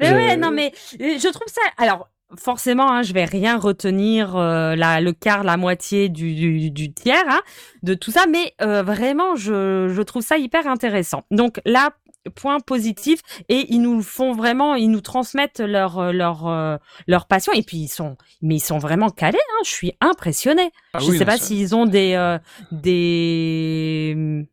Mais ouais, non, mais je trouve ça. Alors, forcément, hein, je vais rien retenir euh, la, le quart, la moitié du, du, du tiers hein, de tout ça, mais euh, vraiment, je, je trouve ça hyper intéressant. Donc là, point positif, et ils nous font vraiment, ils nous transmettent leur euh, leur euh, leur passion, et puis ils sont, mais ils sont vraiment calés. Hein, je suis impressionnée. Ah je oui, sais pas s'ils ont des euh, des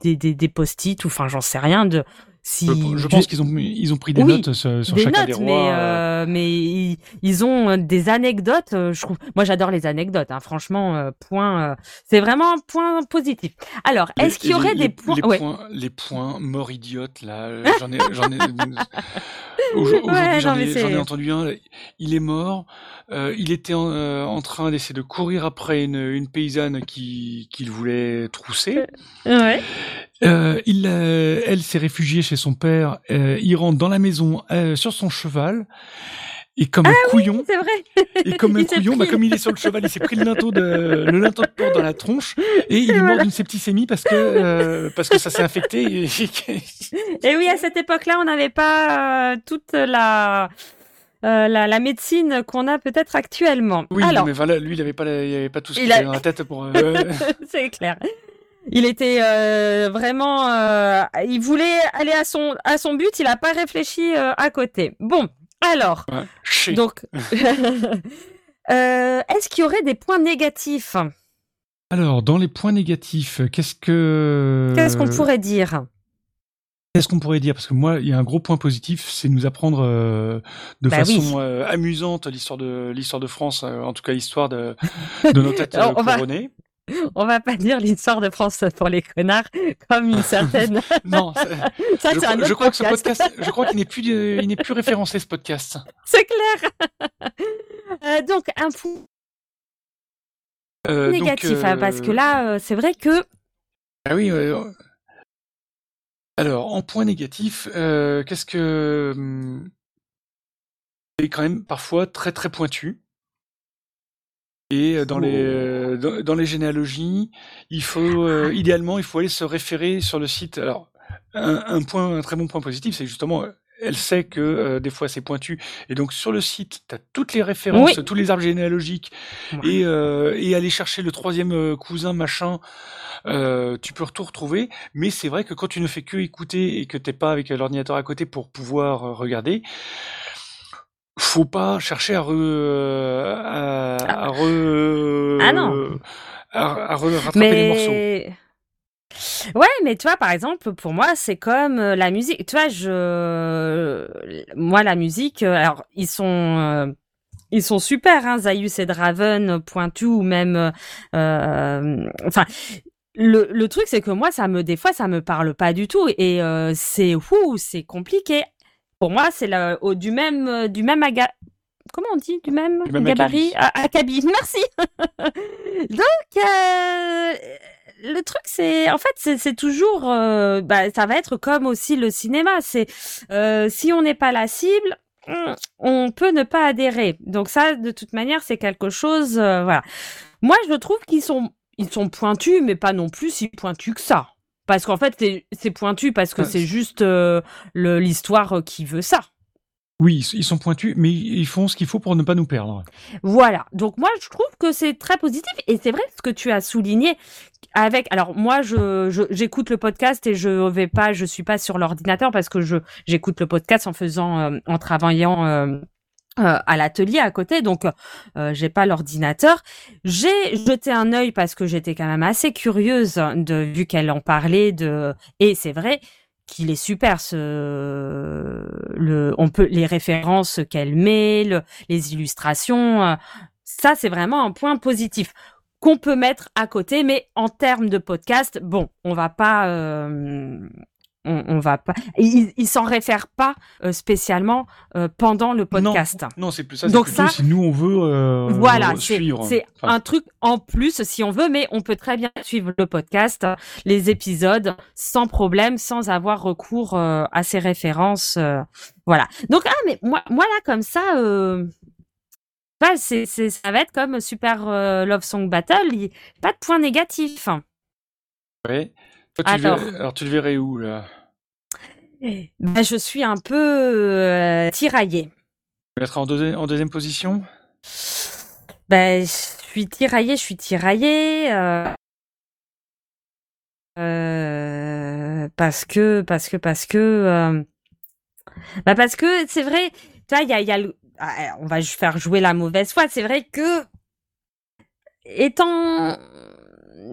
des, des, des post-it ou enfin j'en sais rien de si Je, je pense qu'ils ont, ils ont pris des Oui, notes sur, sur des chacun notes, des rois. mais, euh, euh, mais ils, ils ont euh, des anecdotes. euh, Je trouve, moi j'adore les anecdotes. Hein, franchement, point. c'est vraiment un point positif. Alors, est-ce qu'il y aurait les- des points les ouais. points, les points morts idiotes là, j'en ai, j'en ai. Aujo- Aujourd'hui, Ouais, j'en ai, entendu un. Il est mort. euh, il était en, euh, en train d'essayer de courir après une, une paysanne qui qu'il voulait trousser. Ouais. Euh, il, elle s'est réfugiée chez son père. il rentre dans la maison sur son cheval. Et comme un couillon, C'est vrai. et comme un couillon, bah, comme il est sur le cheval, il s'est pris le linteau de le linteau de porc dans la tronche et il est mort voilà. d'une septicémie parce que euh, parce que ça s'est infecté. Et... Et oui, à cette époque-là, on n'avait pas euh, toute la, euh, la la médecine qu'on a peut-être actuellement. Oui, Alors, mais voilà, lui, il avait pas, la- il avait pas tout ce Il qu'il avait dans la tête pour. euh, c'est clair. Il était euh, vraiment, euh, il voulait aller à son à son but. Il a pas réfléchi euh, à côté. Bon, alors, ouais, donc, euh, est-ce qu'il y aurait des points négatifs? Alors, dans les points négatifs, qu'est-ce que Qu'est-ce qu'on pourrait dire? Qu'est-ce qu'on pourrait dire? Parce que moi, il y a un gros point positif, c'est nous apprendre euh, de Bah façon oui. euh, amusante l'histoire de l'histoire de France, euh, en tout cas l'histoire de, de nos têtes Alors, on va- couronnées. On va pas dire l'histoire de France pour les connards comme une certaine. Non, ça, c'est un crois- je crois que ce podcast. je crois qu'il n'est plus, euh, il n'est plus référencé ce podcast. C'est clair. Euh, donc un point Euh, donc, négatif hein, parce que là, euh, c'est vrai que Ah oui. Alors, en point négatif, qu'est-ce que hum, c'est quand même parfois très très pointu. Et euh, dans les euh, dans, dans les généalogies, il faut euh, idéalement il faut aller se référer sur le site. Alors, un, un point, un très bon point positif, c'est justement euh, elle sait que euh, des fois c'est pointu. Et donc sur le site tu as toutes les références, Oui. tous les arbres généalogiques. Et euh, et aller chercher le troisième cousin machin euh, tu peux tout retrouver, mais c'est vrai que quand tu ne fais que écouter et que t'es pas avec l'ordinateur à côté pour pouvoir euh, regarder, faut pas chercher à re, euh, à, à re, Ah non. à, à re- rattraper les morceaux. ouais, mais tu vois, par exemple, pour moi, c'est comme euh, la musique. Tu vois, je, moi, la musique. euh, Alors, ils sont. euh, Ils sont super, hein, Zaius et Draven, Pointu, ou même, euh, enfin, le, le truc, c'est que moi, ça me, des fois, ça me parle pas du tout et euh, c'est ouh, c'est compliqué. Pour moi, c'est du même, euh, du même aga... Comment on dit, du même, Du même gabarit, A- acabit. Merci. Donc, euh, le truc, c'est, en fait, c'est toujours, euh, bah, ça va être comme aussi le cinéma. C'est euh, si on n'est pas la cible, on peut ne pas adhérer. Donc ça, de toute manière, c'est quelque chose, voilà. Moi, je trouve qu'ils sont, ils sont pointus, mais pas non plus si pointus que ça. Parce qu'en fait, c'est- pointu parce que Ouais, c'est juste euh, l'histoire euh, qui veut ça. Oui, ils- sont pointus, mais ils font ce qu'il faut pour ne pas nous perdre. Voilà. Donc moi, je trouve que c'est très positif et c'est vrai ce que tu as souligné avec. Alors moi, je je- j'écoute le podcast et je vais pas, je suis pas sur l'ordinateur parce que je j'écoute le podcast en faisant, euh, en travaillant. euh, euh, à l'atelier à côté, donc euh, j'ai pas l'ordinateur. J'ai jeté un œil parce que j'étais quand même assez curieuse de vu qu'elle en parlait de et c'est vrai qu'il est super ce le on peut les références qu'elle met, le- les illustrations, euh, ça c'est vraiment un point positif qu'on peut mettre à côté, mais en termes de podcast, bon, on va pas euh, on, on va pas. Il, il s'en réfère pas euh, spécialement euh, pendant le podcast. Non, c'est plus ça. c'est Donc plutôt ça, si nous on veut euh, voilà, c'est suivre. c'est Enfin, un truc en plus si on veut, mais on peut très bien suivre le podcast, les épisodes sans problème, sans avoir recours euh, à ces références. euh, voilà. Donc ah mais moi, moi là comme ça. Euh... bah, c'est, ça va être comme Super euh, Love Song Battle, il- pas de point négatif. ouais. Toi, tu le Alors. verrais- alors tu le verrais où là? Ben, je suis un peu euh, tiraillée. Tu mettras en, deuxi- en deuxième position? Ben, je suis tiraillée, je suis tiraillée. euh, euh, parce que, parce que, parce que, euh, bah parce que c'est vrai. Tu vois, il y a, il y a le- ah, on va faire jouer la mauvaise foi. C'est vrai que étant,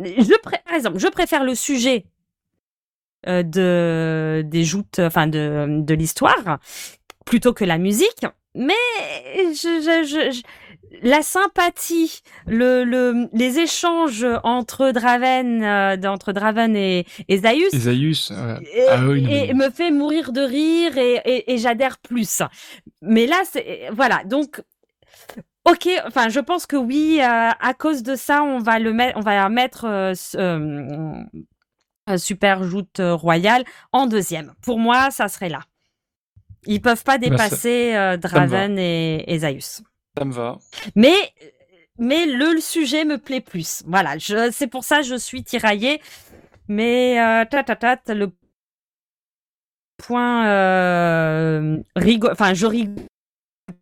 je pré- par exemple, je préfère le sujet de des joutes, enfin de de l'histoire plutôt que la musique. Mais je, je, je, je- la sympathie, le, le, les échanges entre Draven, euh, entre Draven et, et Zaius, euh, et, Ah oui, non, et mais- me fait mourir de rire et, et, et j'adhère plus. Mais là, c'est voilà. Donc, ok. Enfin, je pense que oui. euh, à cause de ça, on va le mettre, on va mettre Super Joute euh, Royale en deuxième. Pour moi, ça serait là. Ils peuvent pas Bah, ça- dépasser euh, ça. Draven et, et Zaius. Ça me va. Mais mais le, le sujet me plaît plus. Voilà, c'est pour ça que je suis tiraillée. Mais euh, ta, ta, ta, le point euh, rigole, enfin je rigole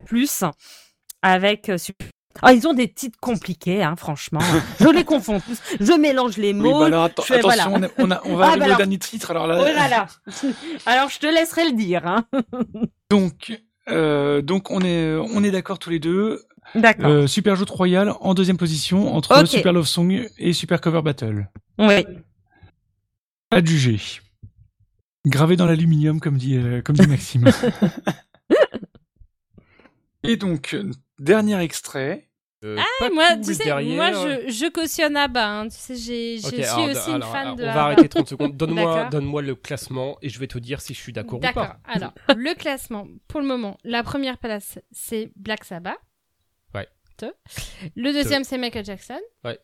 plus avec euh, Super- Ah, ils ont des titres compliqués, hein, franchement. Je les confonds tous. Je mélange les Oui, mots. bah alors fais- attention, voilà. on, a- va Ah, arriver bah au dernier titre. Alors là, Oh là là. Alors je te laisserai le dire. Hein. donc, euh, donc on est, on est d'accord tous les deux. D'accord. Euh, Super Joute Royale en deuxième position entre. Super Love Song et Super Cover Battle. Oui. Adjugé. Gravé dans l'aluminium, comme dit, euh, comme dit Maxime. et donc, dernier extrait. Ah, moi, tu sais, moi, je, je cautionne Abba. hein. Tu sais, j'ai- je suis alors, aussi une fan alors, de On Abba. va arrêter 30 secondes. Donne-moi D'accord. donne le classement et je vais te dire si je suis d'accord ou D'accord. pas. Alors, le classement, pour le moment, la première place, c'est Black Sabbath. Ouais. Te. Le deuxième, c'est Michael Jackson. Ouais.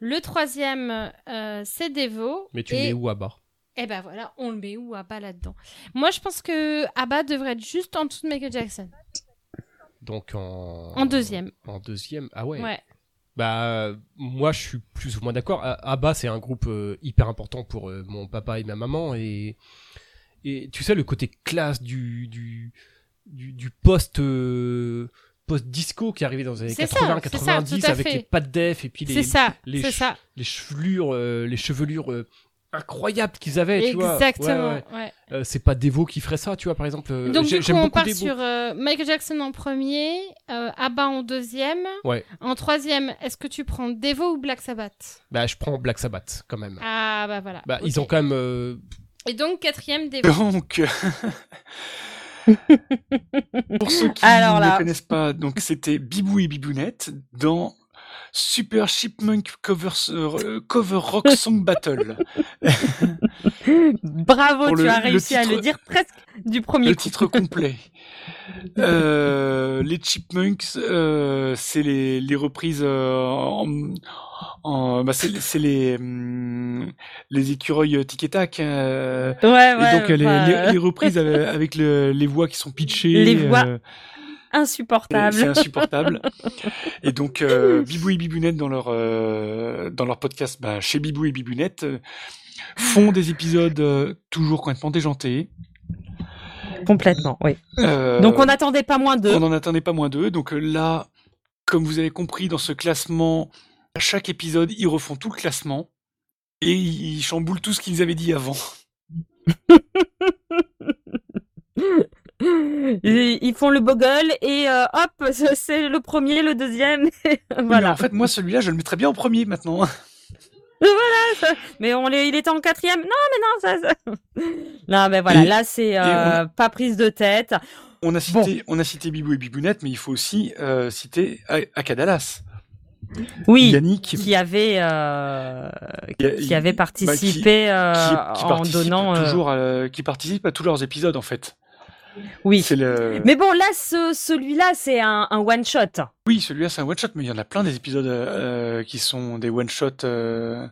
Le troisième, euh, c'est Devo. Mais tu Et- mets où bas Eh ben voilà, on le met où Abba là-dedans? Moi, je pense que Abba devrait être juste en dessous de Michael Jackson. Donc en. En deuxième. En deuxième, ah ouais. Ouais. Bah, euh, moi, je suis plus ou moins d'accord. Abba, c'est un groupe euh, hyper important pour euh, mon papa et ma maman. Et, et tu sais, le côté classe du, du, du, du post. euh, post-disco qui est arrivé dans les années C'est ça, 80, c'est ça, 90 tout à avec fait. les pattes def et puis les, C'est ça, les, les chevelures, euh, les chevelures incroyables qu'ils avaient, tu vois. Exactement, Ouais, ouais. ouais. Euh, c'est pas Devo qui ferait ça, tu vois, par exemple. Euh, Donc du coup, on part Devo. sur euh, Michael Jackson en premier, euh, Abba en deuxième. Ouais. En troisième, est-ce que tu prends Devo ou Black Sabbath? Bah, je prends Black Sabbath quand même. Ah bah voilà. Bah, ils ont quand même. euh, Et donc quatrième Devo. Donc, pour ceux qui Alors ne connaissent pas, donc c'était Bibou et Bibounette dans Super Chipmunk Cover, euh, cover Rock Song Battle. Bravo, Pour tu le- as réussi à le dire presque du premier Le coup. titre complet. Euh, les Chipmunks, euh, c'est les, les reprises euh, en, en- bah, c'est c'est les hum, les écureuils euh, tic et tac. euh, Ouais, et ouais, donc euh, les, les- les reprises avec, avec le- les voix qui sont pitchées. Les voix euh, Insupportable. c'est insupportable. Et donc, euh, Bibou et Bibounette, dans leur, euh, dans leur podcast bah, chez Bibou et Bibounette, euh, font des épisodes euh, toujours complètement déjantés. Complètement, oui. Euh, Donc on n'attendait pas moins d'eux. On n'en attendait pas moins d'eux. Donc euh, là, comme vous avez compris, dans ce classement, à chaque épisode, ils refont tout le classement et ils chamboulent tout ce qu'ils avaient dit avant. Ils, font le bogle et euh, hop, c'est- le premier, le deuxième. Mais voilà. en fait, moi, celui-là, je le mettrais bien en premier maintenant. voilà. ça- Mais on l'est- il était en quatrième. Non, mais non, ça. ça- Non, mais voilà. Et- là, c'est euh, pas prise de tête. On a cité, on a cité Bibou et Bibounette, mais il faut aussi euh, citer Akadalas. Oui. Yannick. Qui avait euh, qui avait bah, participé qui- euh, qui- qui en donnant. euh, toujours à- qui participe à tous leurs épisodes en fait. Oui. Le. Mais bon, là, ce, celui-là, c'est un, un one shot. Oui, celui-là c'est un one shot, mais il y en a plein des épisodes euh, qui sont des one shot. euh,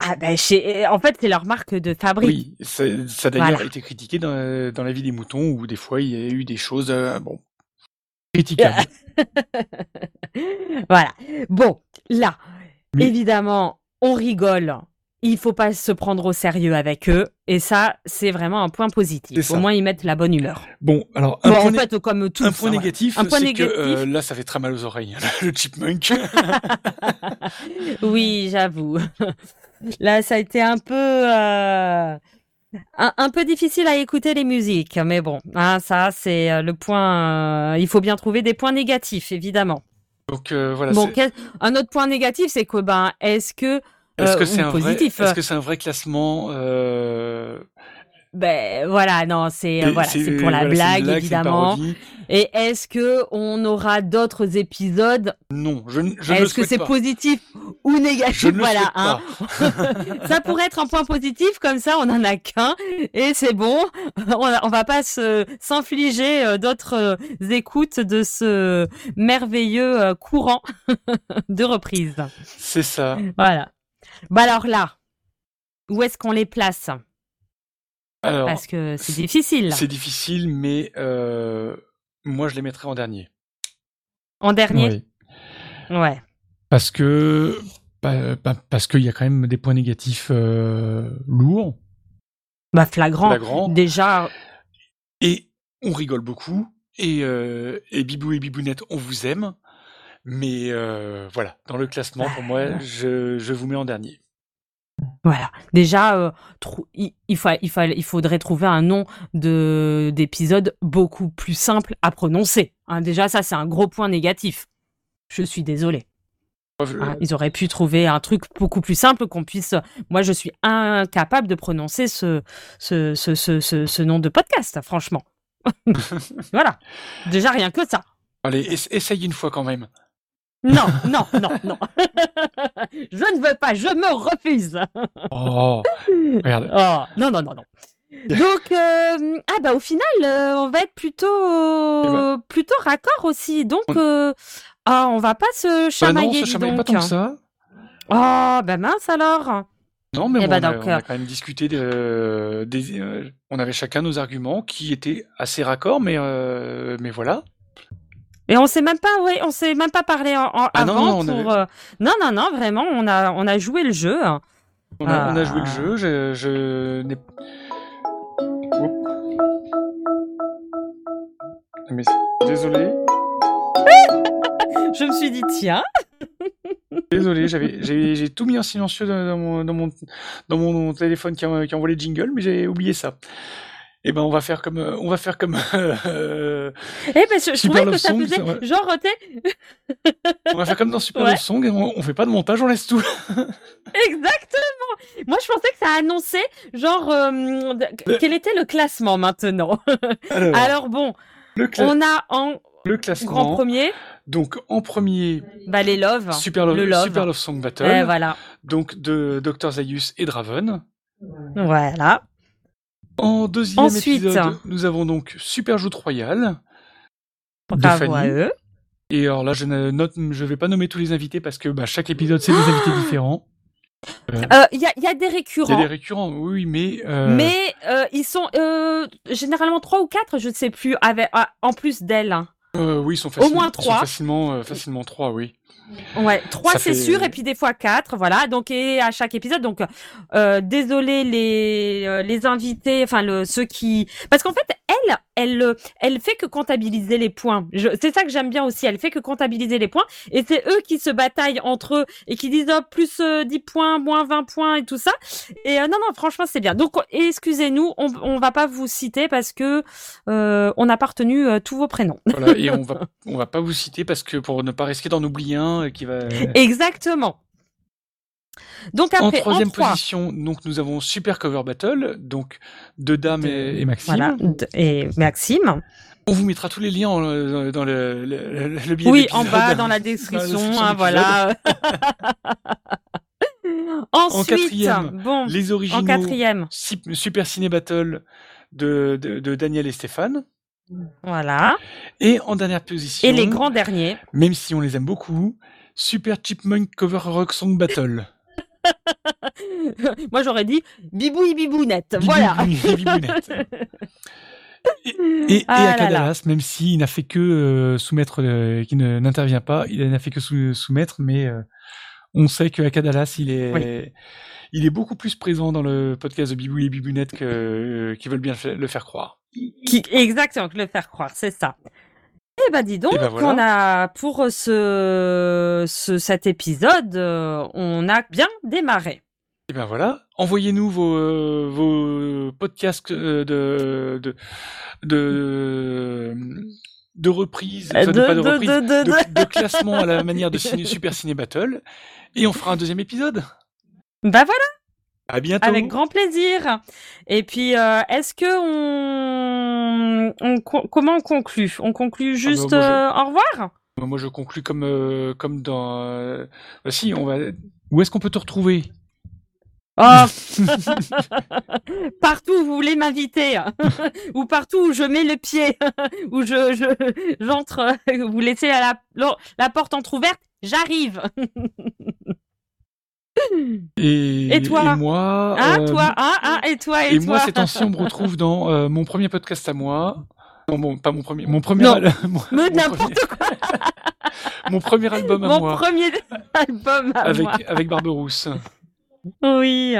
Ah ben, chez... en fait, c'est leur marque de fabrique. Oui, ça, ça a d'ailleurs Voilà. été critiqué dans, dans la vie des moutons où des fois il y a eu des choses euh, bon critiquables. voilà. Bon, là, évidemment, on rigole. Il faut pas se prendre au sérieux avec eux. Et ça, c'est vraiment un point positif. Au moins, ils mettent la bonne humeur. Bon, alors un Bon, point, en né- fait, comme un point hein, négatif, c'est que euh, là ça fait très mal aux oreilles, le chipmunk. Oui, j'avoue. Là, ça a été un peu, euh, un, un peu difficile à écouter les musiques, mais bon, hein, ça, c'est euh, le point. euh, il faut bien trouver des points négatifs, évidemment. Donc euh, voilà. bon, un autre point négatif, c'est que ben, est-ce que, Est-ce euh, que c'est ou un vrai, positif est-ce que c'est un vrai classement euh, Ben voilà, non, c'est euh, voilà, c'est- pour la voilà, blague, évidemment. Et est-ce que on aura d'autres épisodes? Non, je, ne- je Est-ce que c'est positif ou négatif? Voilà, hein. ça pourrait être un point positif, comme ça on en a qu'un et c'est bon. On, on va pas s'infliger euh, d'autres écoutes de ce merveilleux courant de reprise. C'est ça. Voilà. Bah alors là, où est-ce qu'on les place? Alors, Parce que c'est difficile. C'est difficile, mais euh, moi je les mettrais en dernier. En dernier? Oui. Ouais. Parce que parce qu'il y a quand même des points négatifs euh, lourds. Bah flagrant. Flagrant. Déjà. Et on rigole beaucoup. Et, euh, et Bibou et Bibounette, on vous aime. Mais euh, voilà, dans le classement, pour moi, je, je vous mets en dernier. Voilà. Déjà, euh, il, il, fa- il, fa- il faudrait trouver un nom de d'épisode beaucoup plus simple à prononcer. hein. déjà, ça, c'est un gros point négatif. Je suis désolée. Hein, ils auraient pu trouver un truc beaucoup plus simple qu'on puisse. Moi, je suis incapable de prononcer ce, ce, ce, ce, nom de podcast, franchement. voilà. Déjà, rien que ça. Allez, ess- essaye une fois quand même. Non, non, non, non. je ne veux pas, je me refuse. Oh, regarde. Oh, non, non, non, non. Donc, euh, ah bah au final, euh, on va être plutôt, plutôt raccord aussi. Donc, euh, ah, on va pas se Bah non, chamailler. on se chamaille pas tant que ça. Oh, bah mince alors. Non, mais Eh bon, ben on, a, donc, on a quand même discuté de, des, on avait chacun nos arguments qui étaient assez raccords, mais, mais voilà. Et on s'est même pas, ouais, on s'est même pas parlé en, en- Ah avant non, pour. euh, Non, non, non, vraiment, on a, on a joué le jeu. On a, on a joué le Ah. jeu, je, je n'ai. Mais désolé, Je me suis dit, tiens. désolé, j'ai, tout mis en silencieux dans, dans mon, dans, mon, dans mon téléphone qui, qui envoie les jingles, mais j'ai oublié ça. Et ben on va faire comme, euh, on va faire comme. euh, Eh ben, je, je trouvais que ça Song, faisait ça genre, t'es- on va faire comme dans Super Ouais. Love Song, et on, on fait pas de montage, on laisse tout. Exactement. Moi, je pensais que ça annonçait genre euh, quel était le classement maintenant? Alors, Alors bon, le, on a en le grand classement. premier. Donc en premier, Bah, les Love. Super Love, Love. Super Love Song Battle. Eh, voilà. Donc de Dr Zaius et Draven. Voilà. En deuxième Ensuite. épisode, nous avons donc Super Joute Royale. de Bravo à eux. Et alors là, je ne note, je vais pas nommer tous les invités parce que bah, chaque épisode c'est des invités différents. Euh, Euh, Il y, a, il y a des Il y a récurrents. des récurrents, oui, mais. euh, Mais euh, ils sont euh, généralement trois ou quatre, je ne sais plus, avec, ah, en plus d'elle. hein. euh, oui, ils sont, Au facile- moins trois. facilement, euh, facilement trois, oui. Ouais, trois c'est fait- sûr, et puis des fois quatre, voilà. Donc et à chaque épisode, donc euh, désolé les euh, les invités, enfin le ceux qui, parce qu'en fait elle, elle, elle fait que comptabiliser les points. C'est ça que j'aime bien aussi. Elle fait que comptabiliser les points, et c'est eux qui se bataillent entre eux et qui disent oh, plus euh, 10 points, moins 20 points et tout ça. Et euh, non non, franchement c'est bien. Donc excusez-nous, on on va pas vous citer parce que on n'a pas retenu tous vos prénoms. Voilà, et on va, on va pas vous citer parce que pour ne pas risquer d'en oublier euh, qui va. Exactement. Donc après, en troisième trois. position, donc nous avons Super Cover Battle, donc de Dame et, et Maxime. Voilà, et Maxime. On vous mettra tous les liens en- dans, dans le, le, le, le billet Oui, en bas dans la description, description hein, voilà. En Ensuite, quatrième, bon, les originaux en quatrième, Super Ciné Battle de, de, de Daniel et Stéphane. Voilà. Et en dernière position. Et les grands derniers. Même si on les aime beaucoup, Super Chipmunk Cover Rock Song Battle. Moi j'aurais dit bibouille bibounette, voilà. Bibouille bibounette. Et, et Ah. Dallas, même s'il n'a fait que euh, soumettre, euh, qui ne- n'intervient pas, il n'a fait que sou- soumettre, mais euh, on sait que Aka Dallas, il est, Oui. il est beaucoup plus présent dans le podcast de Bibou et Bibounette que, euh, qui veulent bien le fa- le faire croire. Qui, exactement, que le faire croire, c'est ça. Eh ben dis donc, ben voilà. on a pour ce, ce cet épisode, euh, on a bien démarré. Et ben voilà, envoyez-nous vos, euh, vos podcasts euh, de de de, de enfin, Euh, De- pas de- de classement à la manière de Ciné- Super Ciné Battle, et on fera un deuxième épisode. Bah voilà. À bientôt. Avec grand plaisir. Et puis, euh, est-ce que on, on co- comment on conclut? On conclut juste Ah bah, moi, je- euh, au revoir? Moi, je conclus comme euh, comme dans. Bah, si, on va. Où est-ce qu'on peut te retrouver? Oh Partout où vous voulez m'inviter, ou partout où je mets le pied, où je je- j'entre, vous laissez la, la, la porte entrouverte, j'arrive. Et, Et toi? et moi. Ah euh, toi, ah ah et toi et, Et toi. moi, ces temps-ci, on me retrouve dans euh, mon premier podcast à moi. Non, bon, pas mon premier. Mon premier. Non, al- mon, Mais mon n'importe premier- mon premier album à Mon moi. premier album à avec, moi. avec Barberousse. Oui.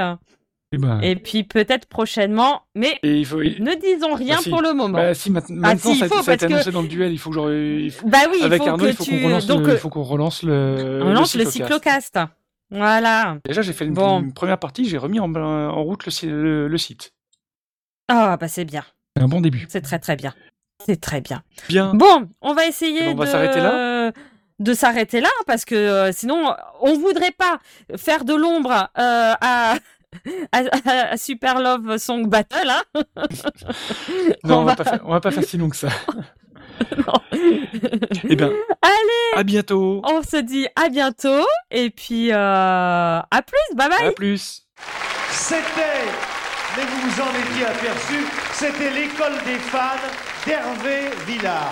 Et ben. Et puis peut-être prochainement, mais Et il faut. ne disons rien Bah, si. pour le moment. Bah, si, Ah, maintenant, si, ça, faut, ça a été que- annoncé dans le duel. Il faut que il faut- Bah oui, il Avec faut Arnaud, que il faut tu- qu'on relance, donc, le, euh, il faut qu'on relance le. on le lance le cyclocast. cyclocast. Voilà. Déjà, j'ai fait une, Bon. une première partie. J'ai remis en, en route le, si- le- le site. Ah bah c'est bien. C'est un bon début. C'est très très bien. C'est très bien. Bien. Bon, on va essayer Eh ben, on va s'arrêter là de s'arrêter là parce que euh, sinon on voudrait pas faire de l'ombre euh, à, à, à Super Love Song Battle hein. Non, on, On va... va- Pas faire, on va pas faire si long que ça. eh bien, Allez, à bientôt. on se dit à bientôt et puis euh, à plus, bye bye. À plus. C'était, mais vous vous en étiez aperçu, c'était l'école des fans d'Hervé Villard.